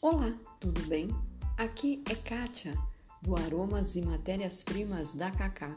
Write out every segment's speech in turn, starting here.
Olá, tudo bem? Aqui é Kátia, do Aromas e Matérias-Primas da Cacá.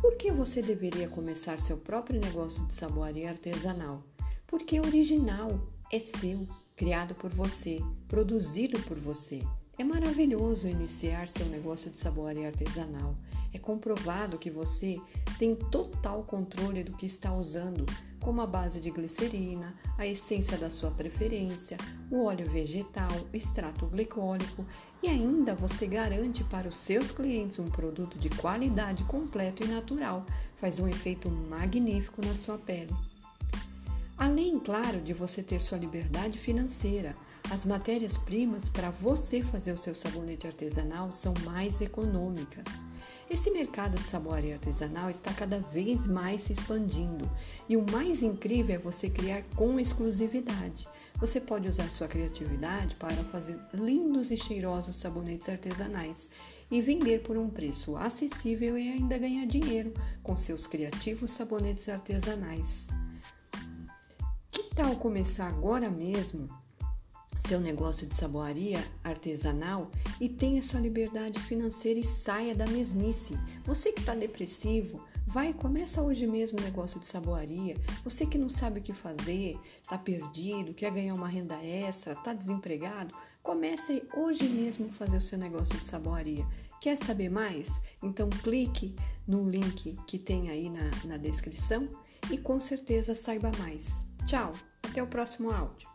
Por que você deveria começar seu próprio negócio de saboaria artesanal? Porque é original, é seu, criado por você, produzido por você. É maravilhoso iniciar seu negócio de saboaria artesanal. É comprovado que você tem total controle do que está usando, como a base de glicerina, a essência da sua preferência, o óleo vegetal, o extrato glicólico e ainda você garante para os seus clientes um produto de qualidade completo e natural. Faz um efeito magnífico na sua pele. Além, claro, de você ter sua liberdade financeira, as matérias-primas para você fazer o seu sabonete artesanal são mais econômicas. Esse mercado de saboaria artesanal está cada vez mais se expandindo e o mais incrível é você criar com exclusividade. Você pode usar sua criatividade para fazer lindos e cheirosos sabonetes artesanais e vender por um preço acessível e ainda ganhar dinheiro com seus criativos sabonetes artesanais. Que tal começar agora mesmo seu negócio de saboaria artesanal e tenha sua liberdade financeira e saia da mesmice. Você que está depressivo, vai começa hoje mesmo o negócio de saboaria. Você que não sabe o que fazer, está perdido, quer ganhar uma renda extra, está desempregado, comece hoje mesmo a fazer o seu negócio de saboaria. Quer saber mais? Então clique no link que tem aí na, na descrição e com certeza saiba mais. Tchau, até o próximo áudio.